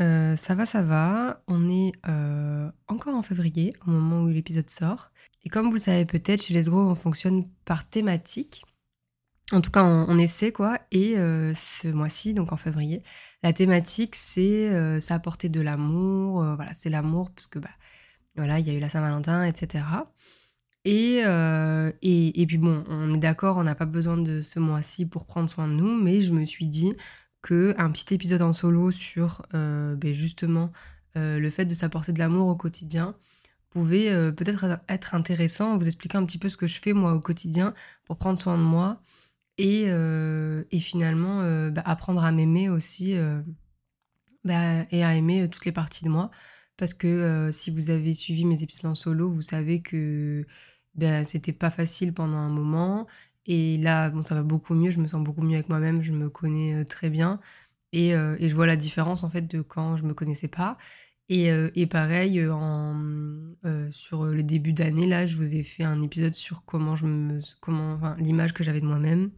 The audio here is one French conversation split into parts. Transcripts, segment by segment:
Euh, ça va, ça va. On est euh, encore en février, au moment où l'épisode sort. Et comme vous le savez peut-être, chez Les Grow, on fonctionne par thématique. En tout cas, on, essaie quoi. Et euh, ce mois-ci, donc en février, la thématique, c'est ça apporter de l'amour. voilà, c'est l'amour parce que bah, voilà, il y a eu la Saint-Valentin, etc. Et, et, et, puis bon, on est d'accord, on n'a pas besoin de ce mois-ci pour prendre soin de nous, mais je me suis dit, un petit épisode en solo sur euh, ben, justement euh, le fait de s'apporter de l'amour au quotidien pouvait euh, peut-être être intéressant, vous expliquer un petit peu ce que je fais moi au quotidien pour prendre soin de moi et, finalement bah, apprendre à m'aimer aussi bah, et à aimer toutes les parties de moi. Parce que si vous avez suivi mes épisodes en solo, vous savez que ben, c'était pas facile pendant un moment et là, bon, ça va beaucoup mieux, je me sens beaucoup mieux avec moi-même, je me connais euh, très bien. Et, euh, et, je vois la différence en fait de quand je me connaissais pas. Et, euh, et pareil, en, sur le début d'année, là, je vous ai fait un épisode sur comment je me, comment, enfin, l'image que j'avais de moi-même,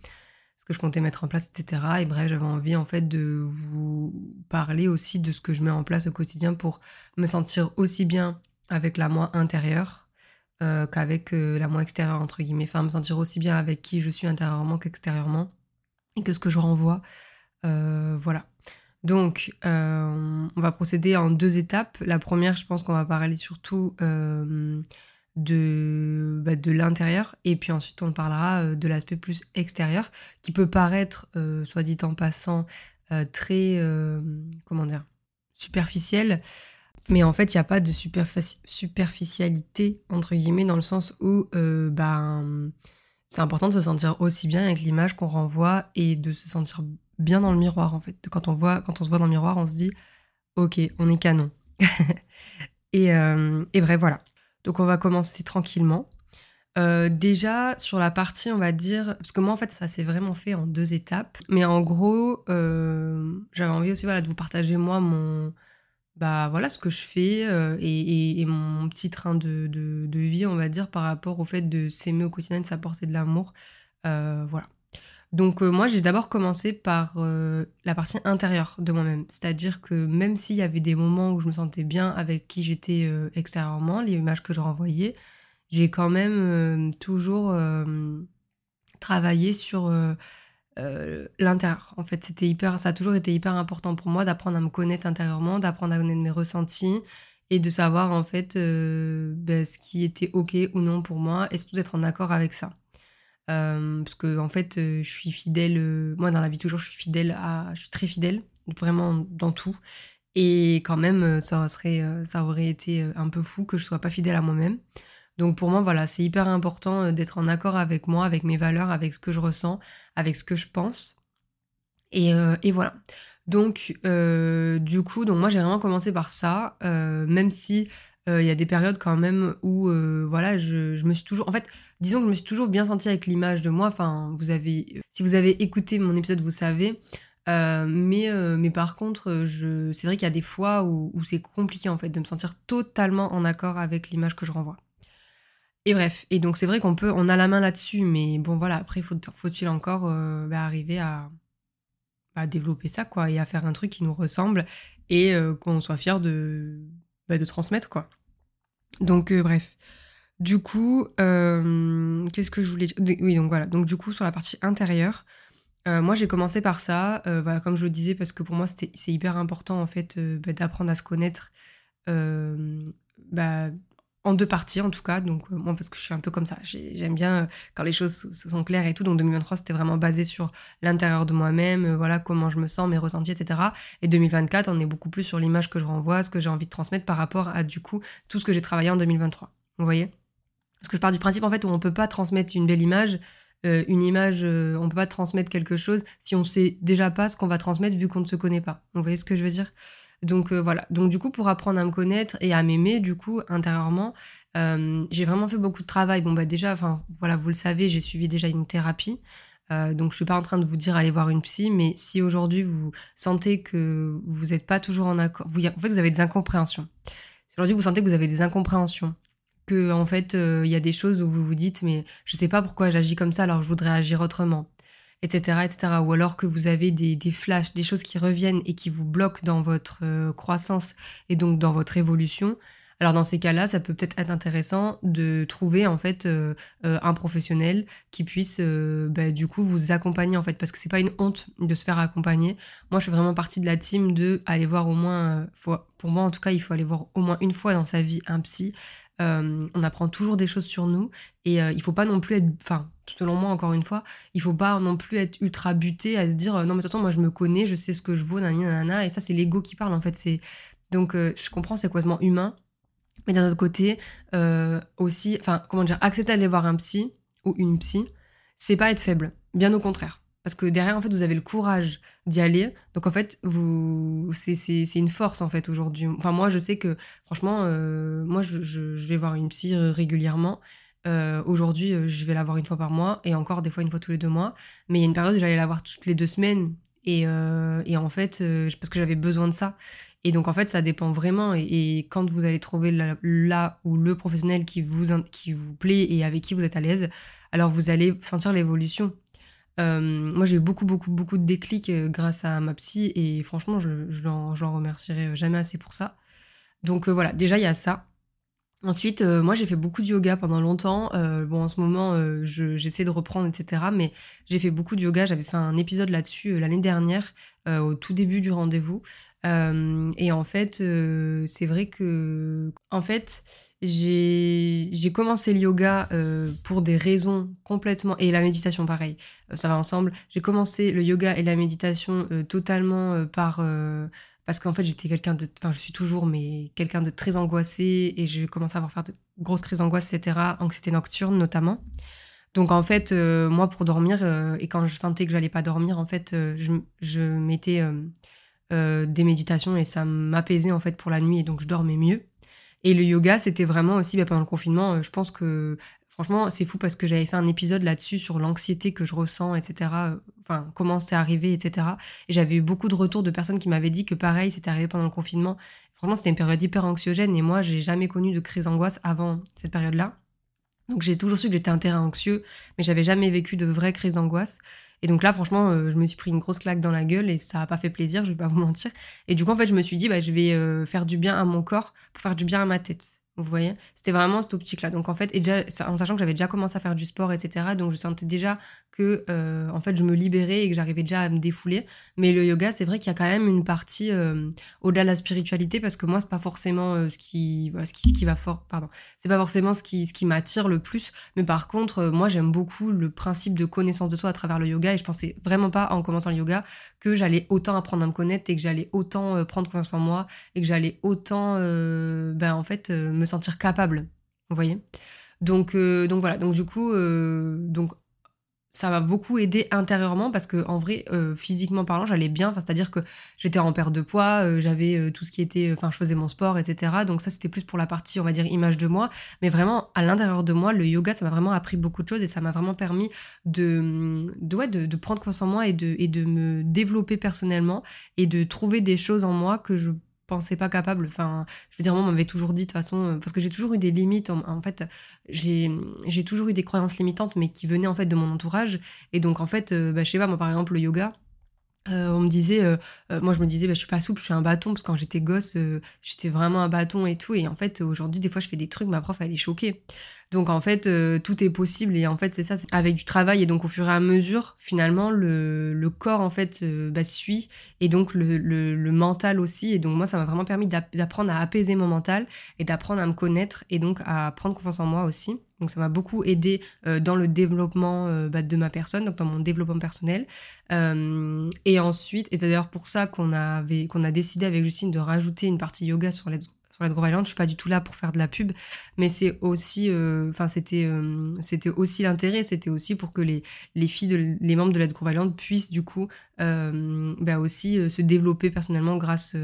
ce que je comptais mettre en place, etc. Et bref, j'avais envie en fait de vous parler aussi de ce que je mets en place au quotidien pour me sentir aussi bien avec la moi intérieure euh, qu'avec euh, la moi extérieure, entre guillemets. Enfin, me sentir aussi bien avec qui je suis intérieurement qu'extérieurement et que ce que je renvoie. Euh, voilà. Donc, on va procéder en deux étapes. La première, je pense qu'on va parler surtout de, bah, de l'intérieur et puis ensuite on parlera de l'aspect plus extérieur qui peut paraître, soit dit en passant, très, comment dire, superficiel. Mais en fait, il n'y a pas de superficialité, entre guillemets, dans le sens où euh, ben, c'est important de se sentir aussi bien avec l'image qu'on renvoie et de se sentir bien dans le miroir, en fait. Quand on, voit, quand on se voit dans le miroir, on se dit, OK, on est canon. et, euh, et, bref, voilà. Donc on va commencer tranquillement. Euh, déjà, sur la partie, on va dire, parce que moi, en fait, ça s'est vraiment fait en deux étapes. Mais en gros, j'avais envie aussi voilà, de vous partager, moi, mon bah voilà ce que je fais euh, et, mon petit train de, vie, on va dire, par rapport au fait de s'aimer au quotidien, de s'apporter de l'amour. Euh, voilà. Donc euh, moi, j'ai d'abord commencé par la partie intérieure de moi-même. C'est-à-dire que même s'il y avait des moments où je me sentais bien avec qui j'étais extérieurement, l'image que je renvoyais, j'ai quand même toujours travaillé sur euh, l'intérieur. En fait, c'était hyper, ça a toujours été hyper important pour moi d'apprendre à me connaître intérieurement, d'apprendre à connaître mes ressentis et de savoir en fait euh, ben, ce qui était ok ou non pour moi et surtout d'être en accord avec ça. Euh, parce que en fait, je suis fidèle. moi, dans la vie toujours, je suis fidèle à, je suis très fidèle, vraiment dans tout. Et quand même, ça serait, ça aurait été un peu fou que je sois pas fidèle à moi-même. Donc pour moi, voilà, c'est hyper important euh, d'être en accord avec moi, avec mes valeurs, avec ce que je ressens, avec ce que je pense. Et, euh, voilà. Donc euh, du coup, donc moi j'ai vraiment commencé par ça, même si il y a des périodes quand même où voilà, je, me suis toujours, en fait, disons que je me suis toujours bien sentie avec l'image de moi. Enfin, vous avez, si vous avez écouté mon épisode, vous savez. mais, mais par contre, je, c'est vrai qu'il y a des fois où, où c'est compliqué en fait de me sentir totalement en accord avec l'image que je renvoie. Et bref, et donc c'est vrai qu'on peut, on a la main là-dessus, mais bon voilà, après faut, faut-il encore euh, bah, arriver à, développer ça quoi, et à faire un truc qui nous ressemble et euh, qu'on soit fier de, bah, transmettre quoi. Donc euh, bref, du coup, qu'est-ce que je voulais dire? Oui donc voilà, donc du coup sur la partie intérieure, moi j'ai commencé par ça, voilà, comme je le disais parce que pour moi c'est hyper important en fait bah, d'apprendre à se connaître. Bah, en deux parties en tout cas. Donc euh, moi parce que je suis un peu comme ça, j'aime bien euh, quand les choses sont claires et tout. Donc 2023 c'était vraiment basé sur l'intérieur de moi-même, euh, voilà comment je me sens, mes ressentis, etc. Et 2024 on est beaucoup plus sur l'image que je renvoie, ce que j'ai envie de transmettre par rapport à du coup tout ce que j'ai travaillé en 2023. Vous voyez? Parce que je pars du principe en fait où on peut pas transmettre une belle image. une image, on peut pas transmettre quelque chose si on sait déjà pas ce qu'on va transmettre vu qu'on ne se connaît pas. Vous voyez ce que je veux dire? Donc euh, voilà. Donc du coup, pour apprendre à me connaître et à m'aimer, du coup, intérieurement, euh, j'ai vraiment fait beaucoup de travail. Bon bah déjà, enfin voilà, vous le savez, j'ai suivi déjà une thérapie. Euh, donc je suis pas en train de vous dire aller voir une psy, mais si aujourd'hui vous sentez que vous n'êtes pas toujours en accord, vous, en fait vous avez des incompréhensions. Si aujourd'hui vous sentez que vous avez des incompréhensions, que en fait il y a des choses où vous vous dites mais je sais pas pourquoi j'agis comme ça alors je voudrais agir autrement etc., etc. Ou alors que vous avez des, des, flashs, des choses qui reviennent et qui vous bloquent dans votre euh, croissance et donc dans votre évolution. Alors dans ces cas-là, ça peut peut-être être intéressant de trouver en fait euh, euh, un professionnel qui puisse bah, du coup vous accompagner en fait parce que c'est pas une honte de se faire accompagner. Moi, je suis vraiment partie de la team de aller voir au moins, pour moi en tout cas, il faut aller voir au moins une fois dans sa vie un psy on apprend toujours des choses sur nous et il faut pas non plus être, enfin, selon moi encore une fois, il faut pas non plus être ultra buté à se dire euh, non mais façon moi je me connais, je sais ce que je vaux, nanana, et ça c'est l'ego qui parle en fait. C'est donc je comprends c'est complètement humain, mais d'un autre côté aussi, enfin comment dire, accepter d'aller voir un psy ou une psy, c'est pas être faible, bien au contraire. Parce que derrière, en fait, vous avez le courage d'y aller. Donc, en fait, vous, c'est, une force, en fait, aujourd'hui. Enfin, moi, je sais que, franchement, euh, moi, je, vais voir une psy régulièrement. Euh, aujourd'hui, euh, je vais la voir une fois par mois et encore des fois une fois tous les deux mois. Mais il y a une période où j'allais la voir toutes les deux semaines. Et, et en fait, parce que j'avais besoin de ça. Et donc, en fait, ça dépend vraiment. Et, quand vous allez trouver là, ou le professionnel qui vous, qui vous plaît et avec qui vous êtes à l'aise, alors vous allez sentir l'évolution. Euh, moi, j'ai eu beaucoup, beaucoup, beaucoup de déclics euh, grâce à ma psy et franchement, je, je l'en remercierai jamais assez pour ça. Donc euh, voilà, déjà, il y a ça. Ensuite, moi, j'ai fait beaucoup de yoga pendant longtemps. bon, en ce moment, j'essaie de reprendre, etc. Mais j'ai fait beaucoup de yoga. J'avais fait un épisode là-dessus l'année dernière, au tout début du rendez-vous. et en fait, c'est vrai que, en fait, j'ai commencé le yoga euh, pour des raisons complètement et la méditation pareil euh, ça va ensemble j'ai commencé le yoga et la méditation euh, totalement par parce qu'en fait j'étais quelqu'un de enfin je suis toujours mais quelqu'un de très angoissé et j'ai commencé à avoir faire de grosses crises d'angoisse etc anxiété nocturne notamment donc en fait moi pour dormir et quand je sentais que j'allais pas dormir en fait je, je mettais des méditations et ça m'apaisait en fait pour la nuit et donc je dormais mieux et le yoga, c'était vraiment aussi bah, pendant le confinement. Euh, je pense que franchement, c'est fou parce que j'avais fait un épisode là-dessus sur l'anxiété que je ressens, etc. Euh, enfin, comment c'est arrivé, etc. Et j'avais eu beaucoup de retours de personnes qui m'avaient dit que pareil, c'était arrivé pendant le confinement. Franchement, c'était une période hyper anxiogène et moi, j'ai jamais connu de crise d'angoisse avant cette période-là. Donc j'ai toujours su que j'étais un terrain anxieux, mais j'avais jamais vécu de vraie crise d'angoisse. Et donc là, franchement, euh, je me suis pris une grosse claque dans la gueule et ça n'a pas fait plaisir, je vais pas vous mentir. Et du coup, en fait, je me suis dit, bah, je vais euh, faire du bien à mon corps pour faire du bien à ma tête. Vous voyez? C'était vraiment cette optique-là. Donc en fait, déjà, en sachant que j'avais déjà commencé à faire du sport, etc., donc je sentais déjà que euh, en fait, je me libérais et que j'arrivais déjà à me défouler. Mais le yoga, c'est vrai qu'il y a quand même une partie euh, au-delà de la spiritualité, parce que moi, c'est pas forcément euh, ce qui, ce qui, ce qui va fort, pardon, c'est pas forcément ce qui, ce qui m'attire le plus. Mais par contre, moi, j'aime beaucoup le principe de connaissance de soi à travers le yoga, et je pensais vraiment pas en commençant le yoga que j'allais autant apprendre à me connaître et que j'allais autant prendre confiance en moi et que j'allais autant, ben en fait, me sentir capable. Vous voyez donc, donc voilà. Donc du coup, donc ça m'a beaucoup aidé intérieurement parce que en vrai euh, physiquement parlant j'allais bien c'est à dire que j'étais en perte de poids euh, j'avais euh, tout ce qui était enfin je faisais mon sport etc donc ça c'était plus pour la partie on va dire image de moi mais vraiment à l'intérieur de moi le yoga ça m'a vraiment appris beaucoup de choses et ça m'a vraiment permis de de, de, prendre confiance en moi et de, et de me développer personnellement et de trouver des choses en moi que je pensais pas capable. Enfin, je veux dire, moi, on m'avait toujours dit de toute façon, euh, parce que j'ai toujours eu des limites. En, fait, j'ai toujours eu des croyances limitantes, mais qui venaient en fait de mon entourage. Et donc, en fait, euh, bah, je sais pas, moi, par exemple, le yoga. Euh, on me disait, euh, euh, moi je me disais, bah, je suis pas souple, je suis un bâton, parce que quand j'étais gosse, j'étais vraiment un bâton et tout. Et en fait, aujourd'hui, des fois, je fais des trucs, ma prof, elle est choquée. Donc en fait, tout est possible. Et en fait, c'est ça, avec du travail. Et donc au fur et à mesure, finalement, le, corps, en fait, bah, suit. Et donc le, mental aussi. Et donc moi, ça m'a vraiment permis d'apprendre à apaiser mon mental et d'apprendre à me connaître et donc à prendre confiance en moi aussi. Donc ça m'a beaucoup aidé dans le développement bah, de ma personne, donc dans mon développement personnel. et ensuite, et c'est d'ailleurs pour ça qu'on avait qu'on a décidé avec Justine de rajouter une partie yoga sur Let's, sur Let's Grow Island. Je suis pas du tout là pour faire de la pub, mais c'est aussi, enfin c'était c'était aussi l'intérêt, c'était aussi pour que les, les filles, les membres de Let's Grow Island puissent du coup bah, aussi se développer personnellement grâce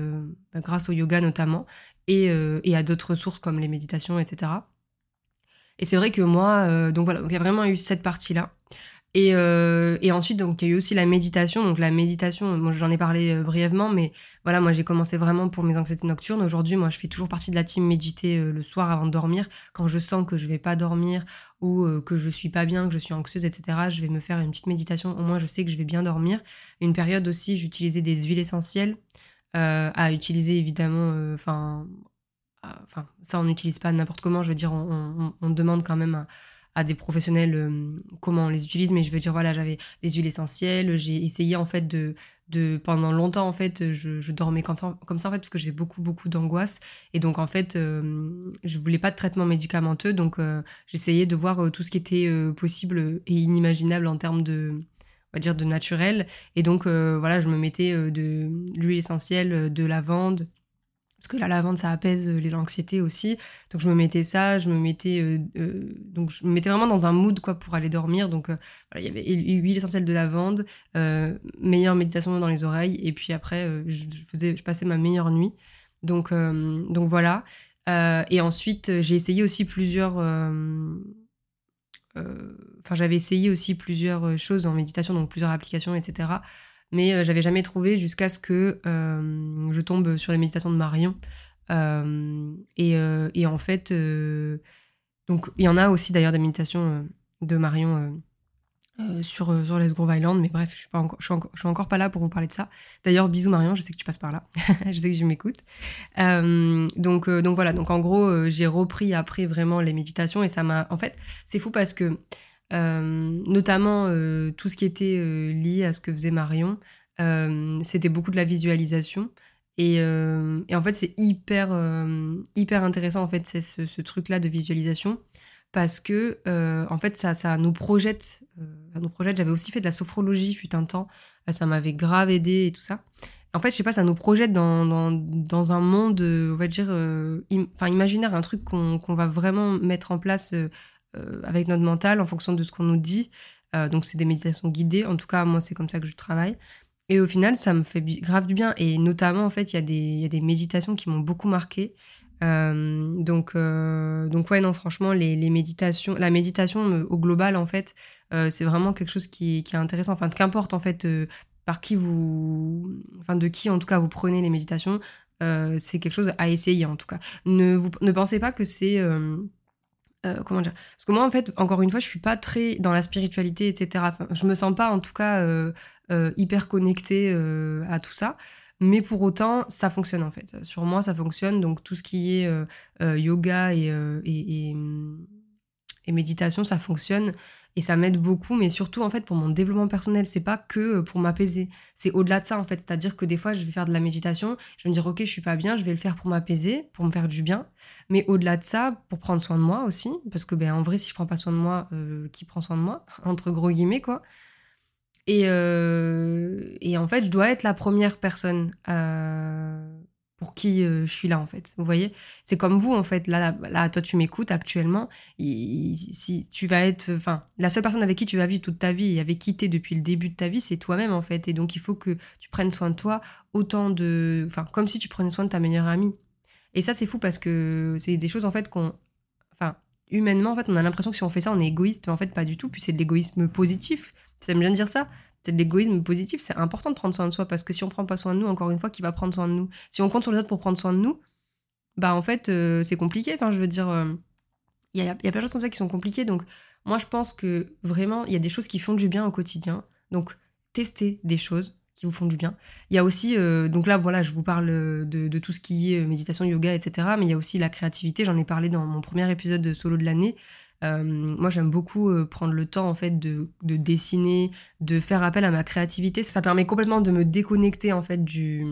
bah, grâce au yoga notamment et, et à d'autres ressources comme les méditations, etc. Et c'est vrai que moi, euh, donc voilà, il y a vraiment eu cette partie-là. Et, euh, et, ensuite, donc, il y a eu aussi la méditation. Donc, la méditation, moi, j'en ai parlé euh, brièvement, mais voilà, moi, j'ai commencé vraiment pour mes anxiétés nocturnes. Aujourd'hui, moi, je fais toujours partie de la team méditer le soir avant de dormir. Quand je sens que je vais pas dormir ou que je suis pas bien, que je suis anxieuse, etc., je vais me faire une petite méditation. Au moins, je sais que je vais bien dormir. Une période aussi, j'utilisais des huiles essentielles à utiliser, évidemment, enfin, enfin, ça, on n'utilise pas n'importe comment. Je veux dire, on, demande quand même à, des professionnels euh, comment on les utilise. Mais je veux dire, voilà, j'avais des huiles essentielles. J'ai essayé, en fait, de, de, pendant longtemps, en fait, je, dormais comme ça, en fait, parce que j'ai beaucoup, beaucoup d'angoisse. Et donc, en fait, euh, je voulais pas de traitement médicamenteux. Donc, euh, j'essayais de voir tout ce qui était possible et inimaginable en termes de on va dire de naturel et donc voilà je me mettais de l'huile essentielle de lavande parce que la lavande ça apaise euh, l'anxiété aussi. Donc je me mettais ça je me mettais euh, euh, donc je me mettais vraiment dans un mood quoi pour aller dormir. Donc voilà il y avait huile essentielle de lavande meilleure méditation dans les oreilles. Et puis après je, faisais je passais ma meilleure nuit. Donc donc voilà. Et ensuite j'ai essayé aussi plusieurs enfin j'avais essayé aussi plusieurs choses en méditation donc plusieurs applications etc mais euh, j'avais jamais trouvé jusqu'à ce que euh, je tombe sur les méditations de Marion. Euh, et, en fait, donc il y en a aussi d'ailleurs des méditations de Marion. sur, sur Les Grove Island, mais bref, je suis, pas encore, je, suis encore, pas là pour vous parler de ça. D'ailleurs, bisous Marion, je sais que tu passes par là, je sais que je m'écoute. donc, donc voilà, donc en gros, j'ai repris après vraiment les méditations et ça m'a. En fait, c'est fou parce que euh, notamment euh, tout ce qui était euh, lié à ce que faisait Marion, c'était beaucoup de la visualisation. Et, en fait, c'est hyper, hyper intéressant, en fait, ce, truc-là de visualisation, parce que, en fait, ça, ça nous projette. nous projette. J'avais aussi fait de la sophrologie, fut un temps. Ça m'avait grave aidé et tout ça. En fait, je sais pas, ça nous projette dans, dans, un monde, on va dire, imaginaire, un truc qu'on va vraiment mettre en place euh, avec notre mental en fonction de ce qu'on nous dit. Euh, donc, c'est des méditations guidées. En tout cas, moi, c'est comme ça que je travaille. Et au final, ça me fait grave du bien. Et notamment, en fait, il y, y, a des méditations qui m'ont beaucoup marqué. Euh, donc, donc ouais, non, franchement, les, les, méditations, la méditation au global, en fait, c'est vraiment quelque chose qui, qui, est intéressant. Enfin, qu'importe, en fait, par qui vous, enfin, de qui, en tout cas, vous prenez les méditations, c'est quelque chose à essayer, en tout cas. Ne, vous, ne pensez pas que c'est euh, comment dire? Parce que moi, en fait, encore une fois, je suis pas très dans la spiritualité, etc. Enfin, je me sens pas, en tout cas, euh, euh, hyper connectée à tout ça. Mais pour autant, ça fonctionne en fait. Sur moi, ça fonctionne. Donc tout ce qui est yoga et, et, et, méditation, ça fonctionne et ça m'aide beaucoup. Mais surtout, en fait, pour mon développement personnel, c'est pas que pour m'apaiser. C'est au-delà de ça, en fait. C'est-à-dire que des fois, je vais faire de la méditation, je vais me dire, ok, je suis pas bien, je vais le faire pour m'apaiser, pour me faire du bien. Mais au-delà de ça, pour prendre soin de moi aussi, parce que ben en vrai, si je prends pas soin de moi, euh, qui prend soin de moi Entre gros guillemets, quoi. Et, euh, et en fait, je dois être la première personne euh, pour qui je suis là, en fait. Vous voyez? C'est comme vous, en fait. Là, là toi, tu m'écoutes actuellement. si tu vas être... Enfin, la seule personne avec qui tu vas vivre toute ta vie et avec qui tu es depuis le début de ta vie, c'est toi-même, en fait. Et donc, il faut que tu prennes soin de toi autant de... Enfin, comme si tu prenais soin de ta meilleure amie. Et ça, c'est fou parce que c'est des choses en fait qu'on. Enfin, humainement, en fait, on a l'impression que si on fait ça, on est égoïste, mais en fait, pas du tout. Puis c'est de l'égoïsme positif. Ça me bien dire ça? C'est de l'égoïsme positif. C'est important de prendre soin de soi parce que si on prend pas soin de nous, encore une fois, qui va prendre soin de nous? Si on compte sur les autres pour prendre soin de nous, bah en fait, euh, c'est compliqué. Enfin, je veux dire, euh, il y, a, plein de choses comme ça qui sont compliquées. Donc, moi, je pense que vraiment, il y a des choses qui font du bien au quotidien. Donc, tester des choses qui vous font du bien. Il y a aussi, euh, donc là, voilà, je vous parle de, tout ce qui est méditation, yoga, etc. Mais il y a aussi la créativité. J'en ai parlé dans mon premier épisode de solo de l'année. Moi, j'aime beaucoup prendre le temps, en fait, de, de, dessiner, de faire appel à ma créativité. Ça permet complètement de me déconnecter, en fait, du,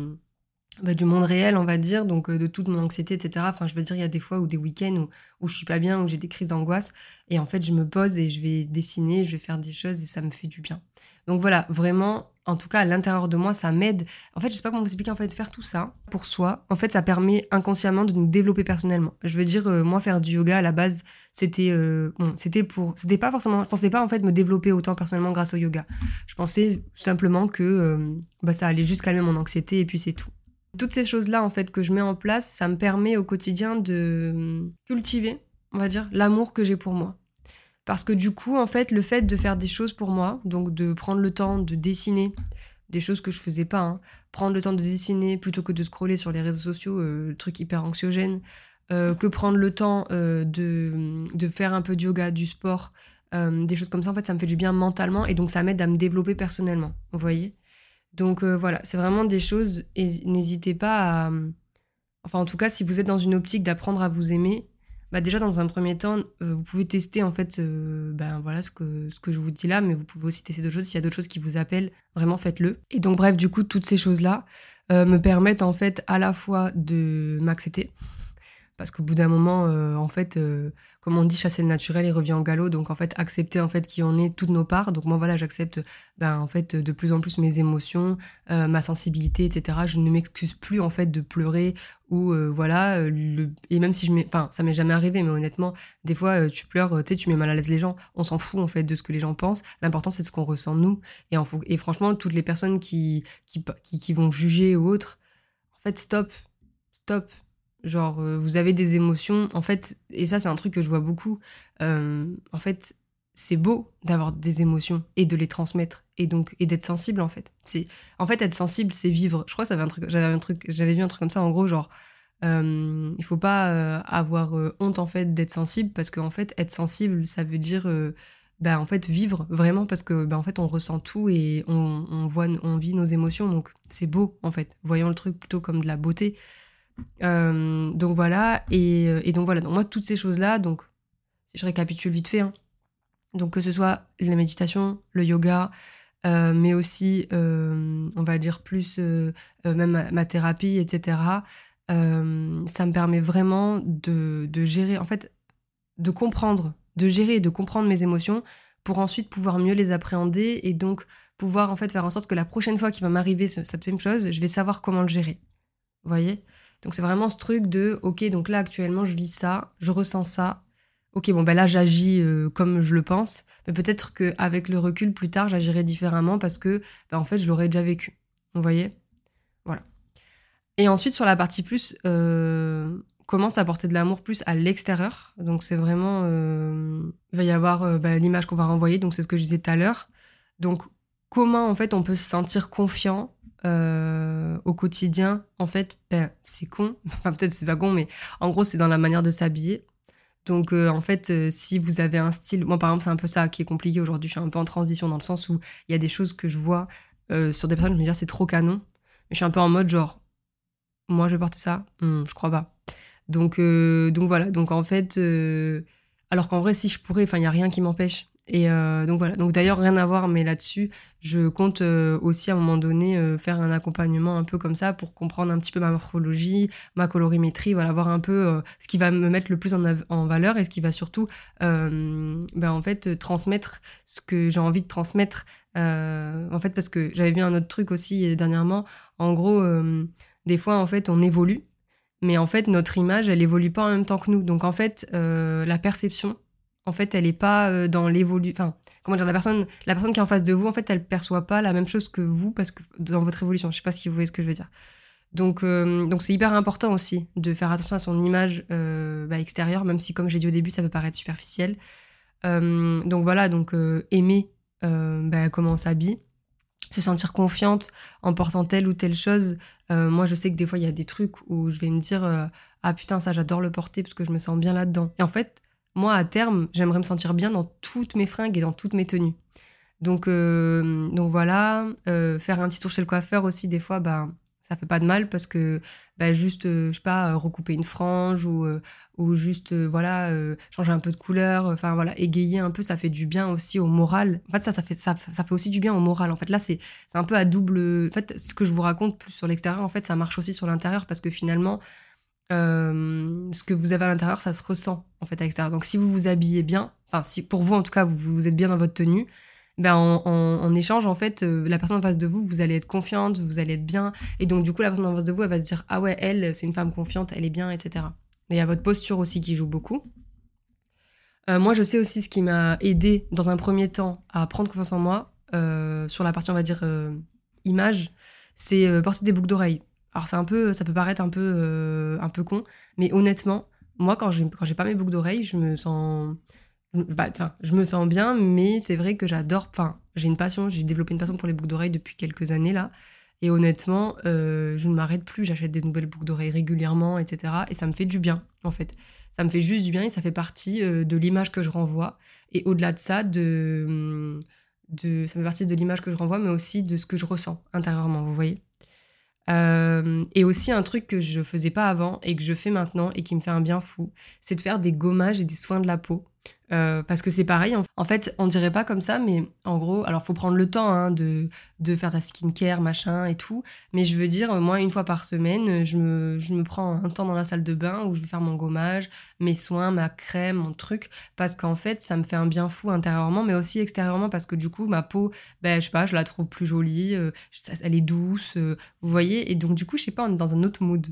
bah, du monde réel, on va dire, donc de toute mon anxiété, etc. Enfin, je veux dire, il y a des fois ou des week-ends où, où je suis pas bien, où j'ai des crises d'angoisse, et en fait, je me pose et je vais dessiner, je vais faire des choses et ça me fait du bien. Donc voilà, vraiment, en tout cas, à l'intérieur de moi, ça m'aide. En fait, je sais pas comment vous expliquer, en fait, faire tout ça pour soi, en fait, ça permet inconsciemment de nous développer personnellement. Je veux dire, moi, faire du yoga, à la base, c'était, bon, c'était pour, c'était pas forcément, je pensais pas, en fait, me développer autant personnellement grâce au yoga. Je pensais simplement que, bah, ça allait juste calmer mon anxiété et puis c'est tout. Toutes ces choses-là, en fait, que je mets en place, ça me permet au quotidien de hum, cultiver, on va dire, l'amour que j'ai pour moi. Parce que du coup, en fait, le fait de faire des choses pour moi, donc de prendre le temps de dessiner, des choses que je faisais pas, hein, prendre le temps de dessiner plutôt que de scroller sur les réseaux sociaux, euh, truc hyper anxiogène, euh, que prendre le temps euh, de, de, faire un peu de yoga, du sport, des choses comme ça, en fait, ça me fait du bien mentalement et donc ça m'aide à me développer personnellement. Vous voyez donc euh, voilà, c'est vraiment des choses et n'hésitez pas à... Enfin en tout cas, si vous êtes dans une optique d'apprendre à vous aimer, bah déjà dans un premier temps, euh, vous pouvez tester en fait euh, ben voilà ce que, ce que je vous dis là, mais vous pouvez aussi tester d'autres choses. S'il y a d'autres choses qui vous appellent, vraiment faites-le. Et donc bref, du coup, toutes ces choses-là me permettent en fait à la fois de m'accepter, parce qu'au bout d'un moment, en fait comme on dit, chasser le naturel, il revient en galop. Donc, en fait, accepter en fait qui on est, toutes nos parts. Donc, moi, voilà, j'accepte ben, en fait, de plus en plus mes émotions, euh, ma sensibilité, etc. Je ne m'excuse plus, en fait, de pleurer ou euh, voilà. Le... Et même si je m'ai. Enfin, ça m'est jamais arrivé, mais honnêtement, des fois, euh, tu pleures, tu sais, tu mets mal à l'aise les gens. On s'en fout, en fait, de ce que les gens pensent. L'important, c'est ce qu'on ressent nous. Et, en... et franchement, toutes les personnes qui, qui, qui, qui vont juger ou autres, en fait, stop. Stop Genre, euh, vous avez des émotions. En fait, et ça, c'est un truc que je vois beaucoup. Euh, en fait, c'est beau d'avoir des émotions et de les transmettre et donc et d'être sensible en fait. C'est en fait être sensible, c'est vivre. Je crois que. J'avais un truc. J'avais vu un truc comme ça. En gros, genre, euh, il faut pas avoir honte en fait d'être sensible parce qu'en fait, être sensible, ça veut dire ben, en fait vivre vraiment parce que ben, en fait on ressent tout et on, on voit on vit nos émotions donc c'est beau en fait voyons le truc plutôt comme de la beauté euh, donc voilà, euh, et, donc voilà, donc moi toutes ces choses-là, donc si je récapitule vite fait, hein. donc que ce soit la méditation, le yoga, euh, mais aussi, on va dire plus, même ma, thérapie, etc., ça me permet vraiment de, de, gérer, en fait, de comprendre, de gérer et de comprendre mes émotions pour ensuite pouvoir mieux les appréhender et donc pouvoir en fait faire en sorte que la prochaine fois qu'il va m'arriver cette même chose, je vais savoir comment le gérer. Vous voyez? Donc c'est vraiment ce truc de, ok, donc là actuellement je vis ça, je ressens ça. Ok, bon ben là j'agis euh, comme je le pense, mais peut-être qu'avec le recul plus tard j'agirai différemment parce que ben, en fait je l'aurais déjà vécu. Vous voyez? Voilà. Et ensuite sur la partie plus, euh, commence à porter de l'amour plus à l'extérieur? Donc c'est vraiment, euh, il va y avoir ben, l'image qu'on va renvoyer, donc c'est ce que je disais tout à l'heure. Donc comment en fait on peut se sentir confiant euh, au quotidien, en fait, ben, c'est con. Peut-être c'est pas con, mais en gros, c'est dans la manière de s'habiller. Donc, euh, en fait, euh, si vous avez un style. Moi, par exemple, c'est un peu ça qui est compliqué aujourd'hui. Je suis un peu en transition dans le sens où il y a des choses que je vois sur des personnes, je me dis, c'est trop canon. Mais je suis un peu en mode genre, moi, je vais porter ça? Hmm, Je crois pas. Donc, donc voilà. Donc, en fait. alors qu'en vrai, si je pourrais, enfin, il n'y a rien qui m'empêche. Et euh, donc voilà. Donc d'ailleurs, rien à voir, mais là-dessus, je compte euh, aussi à un moment donné euh, faire un accompagnement un peu comme ça pour comprendre un petit peu ma morphologie, ma colorimétrie, voilà, voir un peu ce qui va me mettre le plus en, valeur et ce qui va surtout, ben, en fait, transmettre ce que j'ai envie de transmettre. en fait, parce que j'avais vu un autre truc aussi dernièrement. En gros, des fois, en fait, on évolue. Mais en fait, notre image, elle évolue pas en même temps que nous. Donc, en fait, la perception, en fait, elle n'est pas euh, dans l'évolution. Enfin, comment dire, la personne, la personne qui est en face de vous, en fait, elle perçoit pas la même chose que vous parce que dans votre évolution. Je sais pas si vous voyez ce que je veux dire. Donc, euh, donc c'est hyper important aussi de faire attention à son image euh, bah, extérieure, même si, comme j'ai dit au début, ça peut paraître superficiel. donc voilà, donc aimer bah, comment on s'habille, se sentir confiante en portant telle ou telle chose. moi, je sais que des fois, il y a des trucs où je vais me dire ah putain, ça, j'adore le porter parce que je me sens bien là-dedans. Et en fait, moi, à terme, j'aimerais me sentir bien dans toutes mes fringues et dans toutes mes tenues. Donc, euh, donc voilà, euh, faire un petit tour chez le coiffeur aussi, des fois, bah, ça fait pas de mal parce que bah, juste, euh, je sais pas, recouper une frange ou, ou juste, voilà, changer un peu de couleur, enfin voilà, égayer un peu, ça fait du bien aussi au moral. En fait, ça, ça fait, ça, ça fait aussi du bien au moral. En fait, là, c'est un peu à double. En fait, ce que je vous raconte plus sur l'extérieur, en fait, ça marche aussi sur l'intérieur parce que finalement, ce que vous avez à l'intérieur, ça se ressent en fait à l'extérieur. Donc si vous vous habillez bien, enfin si pour vous en tout cas vous, êtes bien dans votre tenue, ben en, échange en fait euh, la personne en face de vous vous allez être confiante, vous allez être bien et donc du coup la personne en face de vous elle va se dire ah ouais elle c'est une femme confiante, elle est bien etc. Et il y a votre posture aussi qui joue beaucoup. Euh, moi je sais aussi ce qui m'a aidé dans un premier temps à prendre confiance en moi euh, sur la partie on va dire image, c'est porter des boucles d'oreilles. Alors c'est un peu, ça peut paraître un peu, euh, un peu con, mais honnêtement, moi quand j'ai quand j'ai pas mes boucles d'oreilles, je me sens, bah, je me sens bien, mais c'est vrai que j'adore. Enfin, j'ai une passion, j'ai développé une passion pour les boucles d'oreilles depuis quelques années là, et honnêtement, euh, je ne m'arrête plus. J'achète des nouvelles boucles d'oreilles régulièrement, etc. Et ça me fait du bien en fait. Ça me fait juste du bien et ça fait partie euh, de l'image que je renvoie. Et au-delà de ça, de, de, ça fait partie de l'image que je renvoie, mais aussi de ce que je ressens intérieurement. Vous voyez. Euh, et aussi un truc que je faisais pas avant et que je fais maintenant et qui me fait un bien fou, c'est de faire des gommages et des soins de la peau. Euh, parce que c'est pareil, en fait, on dirait pas comme ça, mais en gros, alors faut prendre le temps hein, de, de faire ta skincare, machin et tout. Mais je veux dire, moi, une fois par semaine, je me, je me prends un temps dans la salle de bain où je vais faire mon gommage, mes soins, ma crème, mon truc, parce qu'en fait, ça me fait un bien fou intérieurement, mais aussi extérieurement, parce que du coup, ma peau, ben, je sais pas, je la trouve plus jolie, euh, elle est douce, vous voyez, et donc du coup, je sais pas, on est dans un autre mood.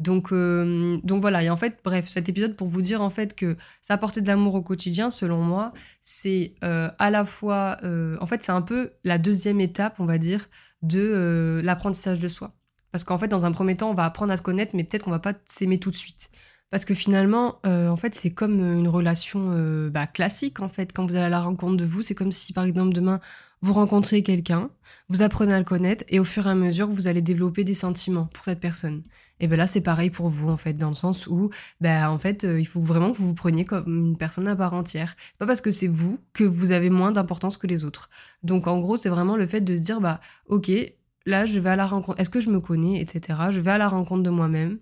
Donc, euh, donc voilà, et en fait, bref, cet épisode pour vous dire en fait que ça apporter de l'amour au quotidien, selon moi, c'est euh, à la fois, euh, en fait, c'est un peu la deuxième étape, on va dire, de l'apprentissage de soi. Parce qu'en fait, dans un premier temps, on va apprendre à se connaître, mais peut-être qu'on va pas s'aimer tout de suite. Parce que finalement, en fait, c'est comme une relation bah, classique, en fait. Quand vous allez à la rencontre de vous, c'est comme si, par exemple, demain, vous rencontrez quelqu'un, vous apprenez à le connaître et au fur et à mesure, vous allez développer des sentiments pour cette personne. Et ben là, c'est pareil pour vous, en fait, dans le sens où, ben, en fait, euh, il faut vraiment que vous vous preniez comme une personne à part entière. Pas parce que c'est vous que vous avez moins d'importance que les autres. Donc, en gros, c'est vraiment le fait de se dire, bah, ok, là, je vais à la rencontre. Est-ce que je me connais, etc. Je vais à la rencontre de moi-même.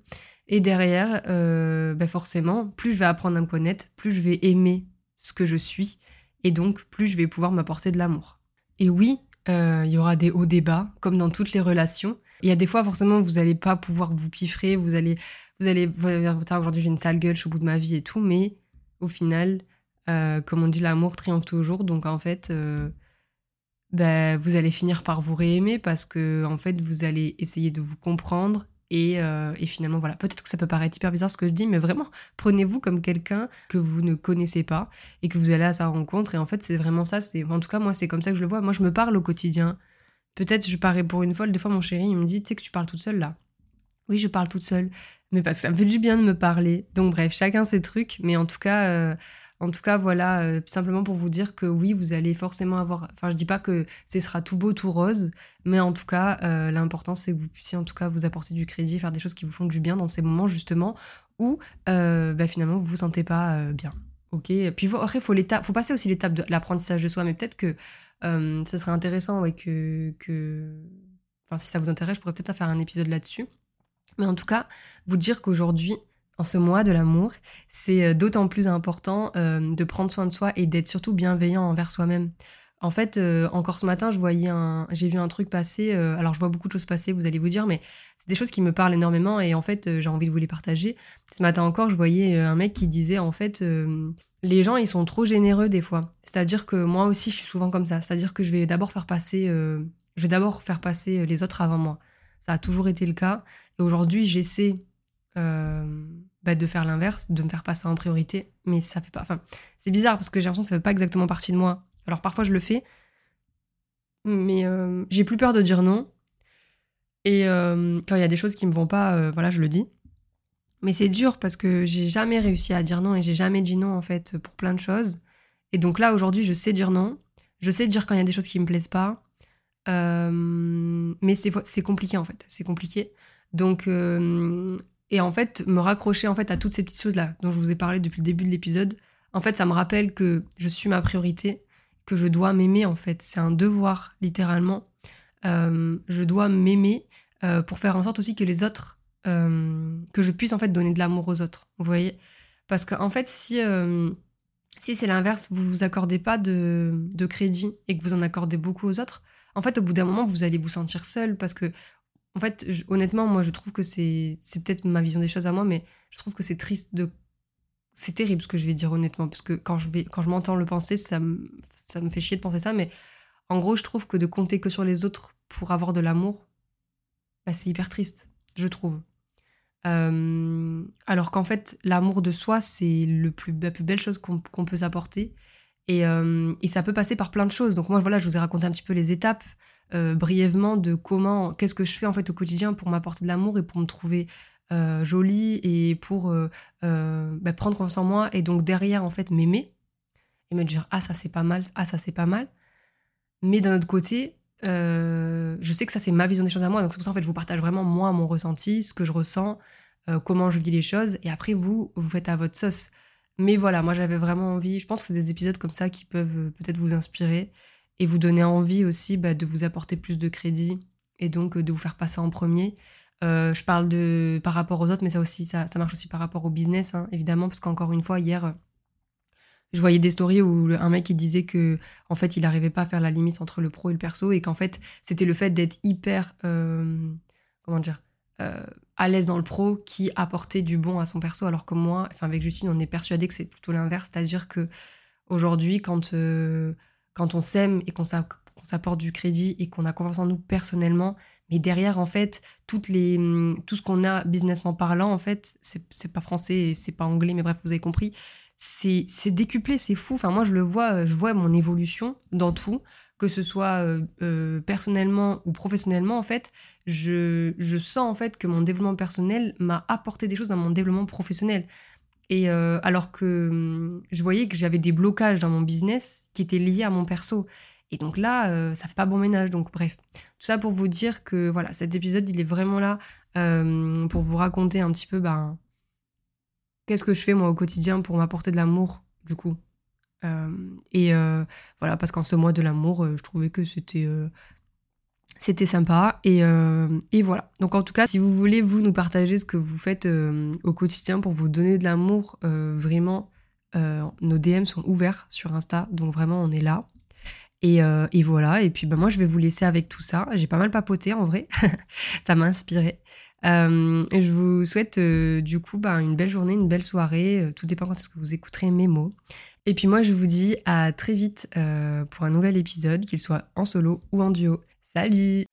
Et derrière, euh, ben forcément, plus je vais apprendre à me connaître, plus je vais aimer ce que je suis. Et donc, plus je vais pouvoir m'apporter de l'amour. Et oui, euh, il y aura des hauts débats, comme dans toutes les relations. Il y a des fois, forcément, vous n'allez pas pouvoir vous piffrer, vous allez, vous allez, aujourd'hui j'ai une sale gueule, je suis au bout de ma vie et tout, mais au final, euh, comme on dit, l'amour triomphe toujours. Donc en fait, ben, vous allez finir par vous réaimer parce que en fait, vous allez essayer de vous comprendre euh, et, finalement, voilà, peut-être que ça peut paraître hyper bizarre ce que je dis, mais vraiment, prenez-vous comme quelqu'un que vous ne connaissez pas et que vous allez à sa rencontre. Et en fait, c'est vraiment ça. C'est En tout cas, moi, c'est comme ça que je le vois. Moi, je me parle au quotidien. Peut-être je parais pour une folle. Des fois, mon chéri, il me dit, tu sais que tu parles toute seule là. Oui, je parle toute seule. Mais parce que ça me fait du bien de me parler. Donc, bref, chacun ses trucs. Mais en tout cas, euh, en tout cas, voilà, euh, simplement pour vous dire que oui, vous allez forcément avoir. Enfin, je dis pas que ce sera tout beau, tout rose, mais en tout cas, euh, l'important c'est que vous puissiez en tout cas vous apporter du crédit, faire des choses qui vous font du bien dans ces moments justement où euh, bah, finalement vous vous sentez pas bien. Ok? Puis après, faut faut passer aussi l'étape de l'apprentissage de soi, mais peut-être que ce serait intéressant, ouais, que, que, enfin, si ça vous intéresse, je pourrais peut-être faire un épisode là-dessus. Mais en tout cas, vous dire qu'aujourd'hui, en ce mois de l'amour, c'est euh, d'autant plus important euh, de prendre soin de soi et d'être surtout bienveillant envers soi-même. En fait, euh, encore ce matin, je voyais un, j'ai vu un truc passer. alors, je vois beaucoup de choses passer, vous allez vous dire, mais c'est des choses qui me parlent énormément et en fait, j'ai envie de vous les partager. Ce matin encore, je voyais un mec qui disait, en fait, les gens, ils sont trop généreux des fois. C'est-à-dire que moi aussi, je suis souvent comme ça. C'est-à-dire que je vais d'abord faire passer, je vais d'abord faire passer les autres avant moi. Ça a toujours été le cas. Et aujourd'hui, j'essaie bah, de faire l'inverse, de me faire passer en priorité. Mais ça fait pas. Enfin, c'est bizarre parce que j'ai l'impression que ça fait pas exactement partie de moi. Alors parfois je le fais, mais euh, j'ai plus peur de dire non. Et euh, quand il y a des choses qui me vont pas, voilà, je le dis. Mais c'est dur parce que j'ai jamais réussi à dire non et j'ai jamais dit non en fait pour plein de choses. Et donc là aujourd'hui, je sais dire non. Je sais dire quand il y a des choses qui me plaisent pas. mais c'est compliqué en fait. C'est compliqué. Donc, et en fait, me raccrocher en fait à toutes ces petites choses-là dont je vous ai parlé depuis le début de l'épisode, en fait, ça me rappelle que je suis ma priorité, que je dois m'aimer en fait. C'est un devoir, littéralement. Euh, je dois m'aimer euh, pour faire en sorte aussi que les autres, euh, que je puisse en fait donner de l'amour aux autres. Vous voyez Parce qu'en fait, si, si c'est l'inverse, vous vous accordez pas de, de, crédit et que vous en accordez beaucoup aux autres, en fait, au bout d'un moment, vous allez vous sentir seul parce que, en fait, honnêtement, moi, je trouve que c'est peut-être ma vision des choses à moi, mais je trouve que c'est triste de c'est terrible ce que je vais dire honnêtement, parce que quand je, vais, quand je m'entends le penser, ça me, ça me fait chier de penser ça, mais en gros, je trouve que de compter que sur les autres pour avoir de l'amour, bah, c'est hyper triste, je trouve. Euh, alors qu'en fait, l'amour de soi, c'est le plus, la plus belle chose qu'on peut s'apporter. Et, euh, et, ça peut passer par plein de choses. Donc moi, voilà, je vous ai raconté un petit peu les étapes euh, brièvement de comment, qu'est-ce que je fais en fait au quotidien pour m'apporter de l'amour et pour me trouver euh, jolie et pour euh, bah, prendre confiance en moi et donc derrière en fait m'aimer et me dire ah ça c'est pas mal, ah ça c'est pas mal. Mais d'un autre côté, je sais que ça c'est ma vision des choses à moi, donc c'est pour ça en fait je vous partage vraiment moi mon ressenti, ce que je ressens, comment je vis les choses et après vous vous faites à votre sauce. Mais voilà, moi j'avais vraiment envie, je pense que c'est des épisodes comme ça qui peuvent peut-être vous inspirer et vous donner envie aussi bah, de vous apporter plus de crédit et donc de vous faire passer en premier. Euh, je parle de par rapport aux autres, mais ça aussi, ça, marche aussi par rapport au business, hein, évidemment, parce qu'encore une fois, hier, je voyais des stories où un mec il disait que en fait, il n'arrivait pas à faire la limite entre le pro et le perso, et qu'en fait, c'était le fait d'être hyper, euh, comment dire, euh, à l'aise dans le pro qui apportait du bon à son perso, alors que moi, enfin avec Justine, on est persuadé que c'est plutôt l'inverse, c'est-à-dire que aujourd'hui, quand quand on s'aime et qu'on s'apporte du crédit et qu'on a confiance en nous personnellement, mais derrière, en fait, toutes les, hum, tout ce qu'on a businessment parlant, en fait, c'est pas français et c'est pas anglais, mais bref, vous avez compris, c'est décuplé, c'est fou. Enfin, moi, je le vois, je vois mon évolution dans tout, que ce soit euh, euh, personnellement ou professionnellement, en fait, je, je, sens en fait que mon développement personnel m'a apporté des choses dans mon développement professionnel. Euh, alors que hum, je voyais que j'avais des blocages dans mon business qui étaient liés à mon perso. Et donc là, euh, ça fait pas bon ménage. Donc bref, tout ça pour vous dire que voilà, cet épisode, il est vraiment là euh, pour vous raconter un petit peu, ben, qu'est-ce que je fais moi au quotidien pour m'apporter de l'amour, du coup. Euh, et voilà, parce qu'en ce mois de l'amour, je trouvais que c'était c'était sympa. Et, et, voilà. Donc en tout cas, si vous voulez, vous nous partager ce que vous faites au quotidien pour vous donner de l'amour, vraiment, nos DM sont ouverts sur Insta. Donc vraiment, on est là. Euh, et, voilà, et puis bah, moi je vais vous laisser avec tout ça. J'ai pas mal papoté en vrai, ça m'a inspiré. Euh, je vous souhaite euh, du coup bah, une belle journée, une belle soirée, tout dépend quand est-ce que vous écouterez mes mots. Et puis moi je vous dis à très vite pour un nouvel épisode, qu'il soit en solo ou en duo. Salut